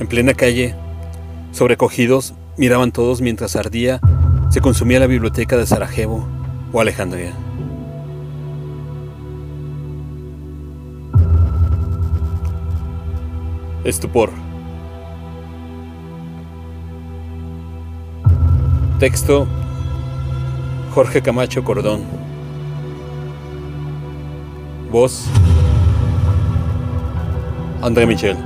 En plena calle, sobrecogidos, miraban todos mientras ardía, se consumía la biblioteca de Sarajevo o Alejandría. Estupor. Texto Jorge Camacho Cordón. Voz André Michel.